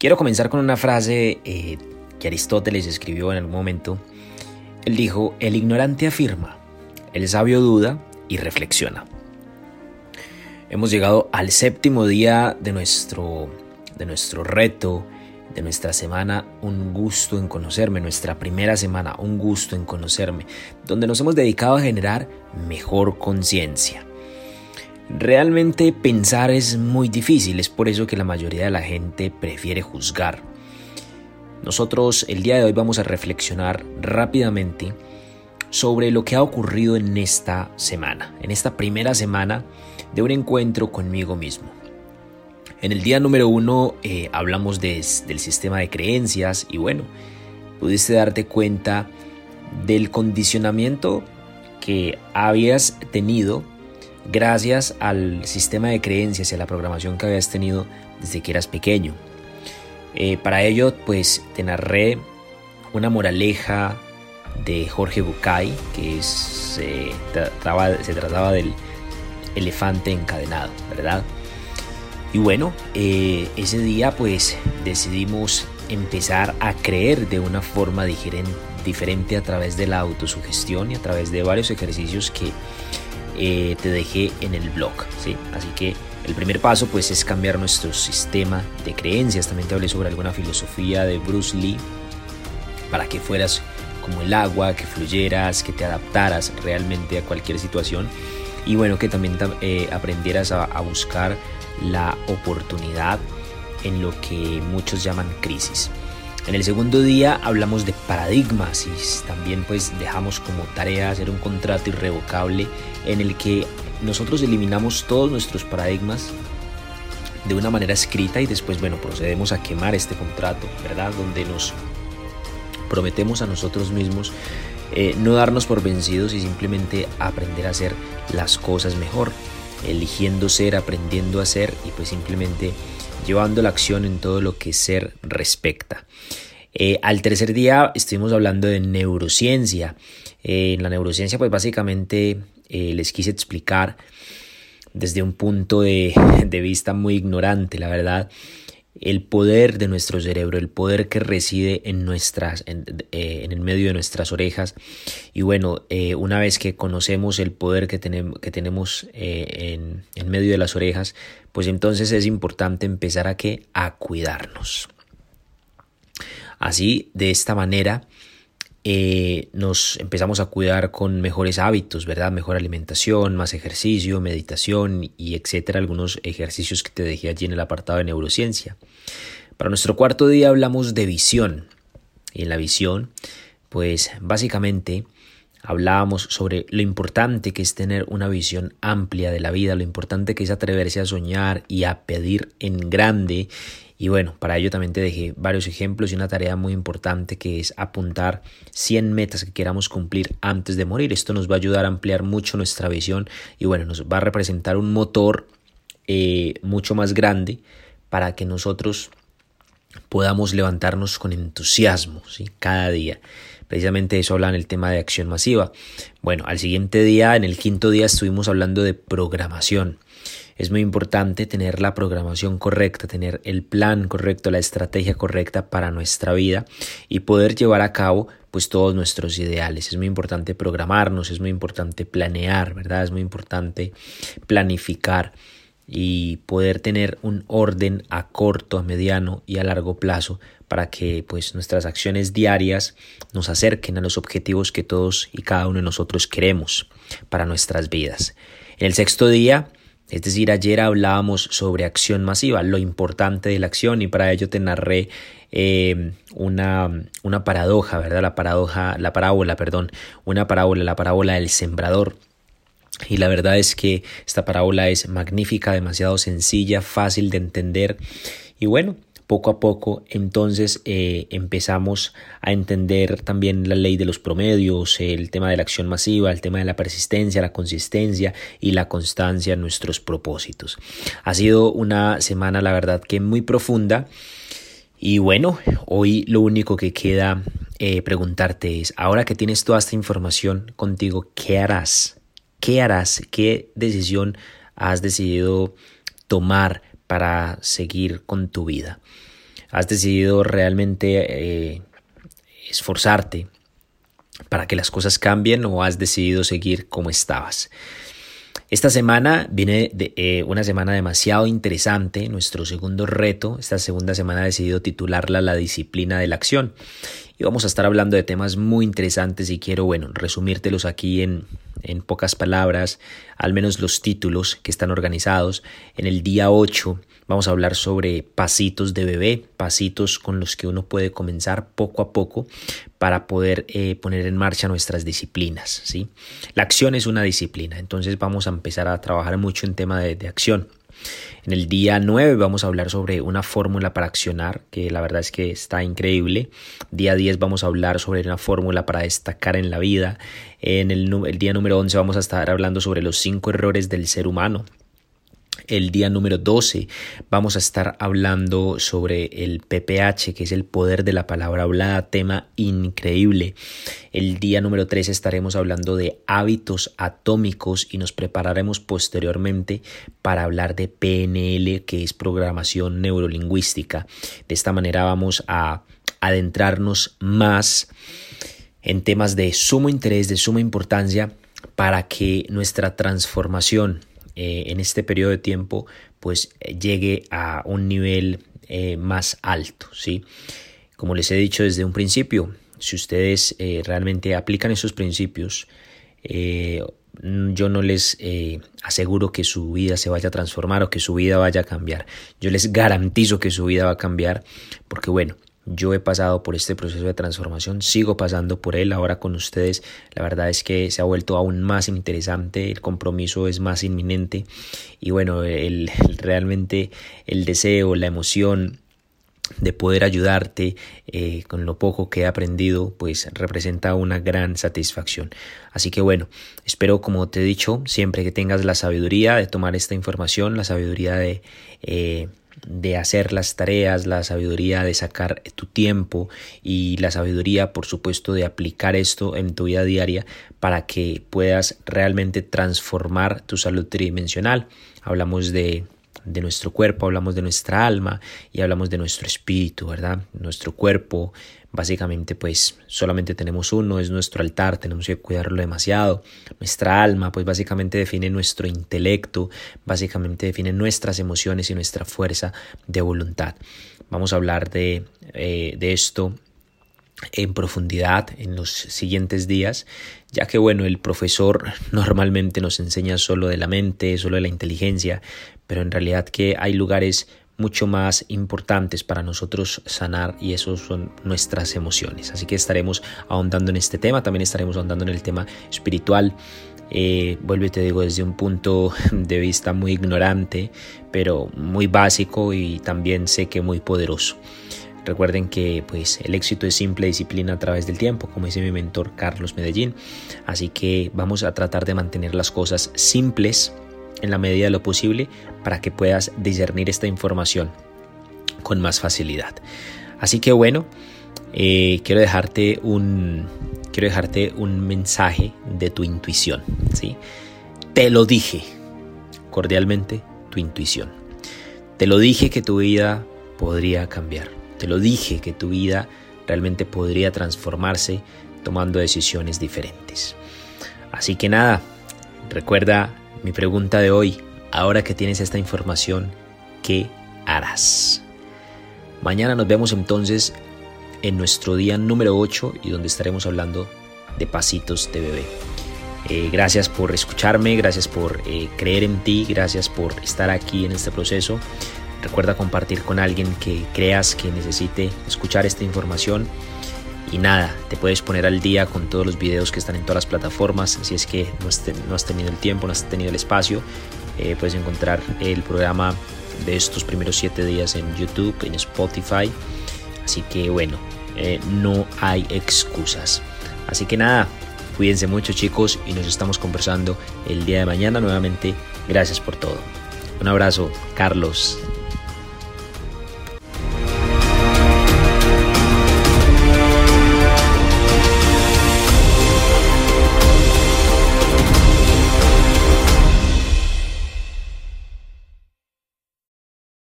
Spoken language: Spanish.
Quiero comenzar con una frase eh, que Aristóteles escribió en algún momento. Él dijo, el ignorante afirma, el sabio duda y reflexiona. Hemos llegado al séptimo día de nuestro, de nuestro reto, de nuestra semana, un gusto en conocerme, nuestra primera semana, un gusto en conocerme, donde nos hemos dedicado a generar mejor conciencia. Realmente pensar es muy difícil, es por eso que la mayoría de la gente prefiere juzgar. Nosotros el día de hoy vamos a reflexionar rápidamente sobre lo que ha ocurrido en esta semana, en esta primera semana de un encuentro conmigo mismo. En el día número uno eh, hablamos del sistema de creencias y bueno, pudiste darte cuenta del condicionamiento que habías tenido gracias al sistema de creencias y a la programación que habías tenido desde que eras pequeño. Eh, para ello, pues te narré una moraleja de Jorge Bucay, que trataba, se trataba del elefante encadenado, ¿verdad? Y bueno, eh, ese día pues decidimos empezar a creer de una forma diferente a través de la autosugestión y a través de varios ejercicios que eh, te dejé en el blog. ¿sí? Así que el primer paso pues es cambiar nuestro sistema de creencias. También te hablé sobre alguna filosofía de Bruce Lee para que fueras como el agua, que fluyeras, que te adaptaras realmente a cualquier situación y bueno, que también eh, aprendieras a, a buscar la oportunidad en lo que muchos llaman crisis. En el segundo día hablamos de paradigmas y también pues dejamos como tarea hacer un contrato irrevocable en el que nosotros eliminamos todos nuestros paradigmas de una manera escrita y después bueno procedemos a quemar este contrato, ¿verdad? Donde nos prometemos a nosotros mismos eh, no darnos por vencidos y simplemente aprender a hacer las cosas mejor, eligiendo ser, aprendiendo a ser y pues simplemente llevando la acción en todo lo que ser respecta. Eh, al tercer día estuvimos hablando de neurociencia. Eh, en la neurociencia pues básicamente eh, les quise explicar desde un punto de, vista muy ignorante, la verdad, el poder de nuestro cerebro, el poder que reside en, nuestras, en, el medio de nuestras orejas. Y bueno, una vez que conocemos el poder que, tenemos, que tenemos en, en medio de las orejas, pues entonces es importante empezar a, a cuidarnos. Así, de esta manera, eh, nos empezamos a cuidar con mejores hábitos, ¿verdad? Mejor alimentación, más ejercicio, meditación y etcétera, algunos ejercicios que te dejé allí en el apartado de neurociencia. Para nuestro cuarto día hablamos de visión. Y en la visión, pues básicamente hablábamos sobre lo importante que es tener una visión amplia de la vida, lo importante que es atreverse a soñar y a pedir en grande y bueno, para ello también te dejé varios ejemplos y una tarea muy importante que es apuntar 100 metas que queramos cumplir antes de morir. Esto nos va a ayudar a ampliar mucho nuestra visión y bueno, nos va a representar un motor eh, mucho más grande para que nosotros podamos levantarnos con entusiasmo ¿sí? cada día. Precisamente eso habla en el tema de acción masiva. Bueno, al siguiente día, en el quinto día, estuvimos hablando de programación. Es muy importante tener la programación correcta, tener el plan correcto, la estrategia correcta para nuestra vida y poder llevar a cabo pues todos nuestros ideales. Es muy importante programarnos, es muy importante planear, ¿verdad? Es muy importante planificar y poder tener un orden a corto, a mediano y a largo plazo para que pues nuestras acciones diarias nos acerquen a los objetivos que todos y cada uno de nosotros queremos para nuestras vidas. En el sexto día es decir, ayer hablábamos sobre acción masiva, lo importante de la acción y para ello te narré eh, una, una paradoja, ¿verdad? La paradoja, la parábola, perdón, una parábola, la parábola del sembrador. Y la verdad es que esta parábola es magnífica, demasiado sencilla, fácil de entender. Y bueno, poco a poco entonces eh, empezamos a entender también la ley de los promedios, el tema de la acción masiva, el tema de la persistencia, la consistencia y la constancia en nuestros propósitos. Ha sido una semana la verdad que muy profunda y bueno, hoy lo único que queda eh, preguntarte es, ahora que tienes toda esta información contigo, ¿qué harás? ¿Qué harás? ¿Qué decisión has decidido tomar para seguir con tu vida. has decidido realmente eh, esforzarte para que las cosas cambien o has decidido seguir como estabas. Esta semana viene de, eh, una semana demasiado interesante, nuestro segundo reto. Esta segunda semana he decidido titularla La disciplina de la acción. Y vamos a estar hablando de temas muy interesantes y quiero, bueno, resumírtelos aquí en, en pocas palabras, al menos los títulos que están organizados. En el día 8 vamos a hablar sobre pasitos de bebé, pasitos con los que uno puede comenzar poco a poco para poder eh, poner en marcha nuestras disciplinas. ¿sí? La acción es una disciplina, entonces vamos a empezar a trabajar mucho en tema de, de acción. En el día 9 vamos a hablar sobre una fórmula para accionar, que la verdad es que está increíble. Día 10 vamos a hablar sobre una fórmula para destacar en la vida. En el, día número 11 vamos a estar hablando sobre los cinco errores del ser humano el día número 12 vamos a estar hablando sobre el PPH, que es el poder de la palabra hablada, tema increíble. El día número 13 estaremos hablando de hábitos atómicos y nos prepararemos posteriormente para hablar de PNL, que es programación neurolingüística. De esta manera vamos a adentrarnos más en temas de sumo interés, de suma importancia, para que nuestra transformación eh, en este periodo de tiempo pues eh, llegue a un nivel eh, más alto, ¿sí? Como les he dicho desde un principio, si ustedes realmente aplican esos principios, yo no les aseguro que su vida se vaya a transformar o que su vida vaya a cambiar. Yo les garantizo que su vida va a cambiar porque bueno, yo he pasado por este proceso de transformación, sigo pasando por él ahora con ustedes. La verdad es que se ha vuelto aún más interesante, el compromiso es más inminente y bueno, el, realmente el deseo, la emoción de poder ayudarte eh, con lo poco que he aprendido, pues representa una gran satisfacción. Así que bueno, espero como te he dicho, siempre que tengas la sabiduría de tomar esta información, la sabiduría de... Eh, de hacer las tareas, la sabiduría de sacar tu tiempo y la sabiduría, por supuesto, de aplicar esto en tu vida diaria para que puedas realmente transformar tu salud tridimensional. Hablamos de de nuestro cuerpo, hablamos de nuestra alma y hablamos de nuestro espíritu, ¿verdad? Nuestro cuerpo, básicamente, pues solamente tenemos uno, es nuestro altar, tenemos que cuidarlo demasiado. Nuestra alma, pues básicamente define nuestro intelecto, básicamente define nuestras emociones y nuestra fuerza de voluntad. Vamos a hablar de, eh, de esto en profundidad en los siguientes días, ya que bueno, el profesor normalmente nos enseña solo de la mente, solo de la inteligencia, pero en realidad que hay lugares mucho más importantes para nosotros sanar y esos son nuestras emociones. Así que estaremos ahondando en este tema, también estaremos ahondando en el tema espiritual. Eh, vuelvo y te digo desde un punto de vista muy ignorante, pero muy básico y también sé que muy poderoso. Recuerden que pues el éxito es simple disciplina a través del tiempo, como dice mi mentor Carlos Medellín. Así que vamos a tratar de mantener las cosas simples en la medida de lo posible para que puedas discernir esta información con más facilidad. Así que bueno, eh, quiero dejarte un quiero dejarte un mensaje de tu intuición, ¿sí? Te lo dije, cordialmente, tu intuición. Te lo dije que tu vida podría cambiar. Te lo dije que tu vida realmente podría transformarse tomando decisiones diferentes. Así que nada, recuerda mi pregunta de hoy, ahora que tienes esta información, ¿qué harás? Mañana nos vemos entonces en nuestro día número 8 y donde estaremos hablando de pasitos de bebé. Eh, gracias por escucharme, gracias por eh, creer en ti, gracias por estar aquí en este proceso. Recuerda compartir con alguien que creas que necesite escuchar esta información. Y nada, te puedes poner al día con todos los videos que están en todas las plataformas. Si es que no has, tenido el tiempo, no has tenido el espacio, eh, puedes encontrar el programa de estos primeros siete días en YouTube, en Spotify. Así que bueno, eh, no hay excusas. Así que nada, cuídense mucho chicos y nos estamos conversando el día de mañana nuevamente. Gracias por todo. Un abrazo, Carlos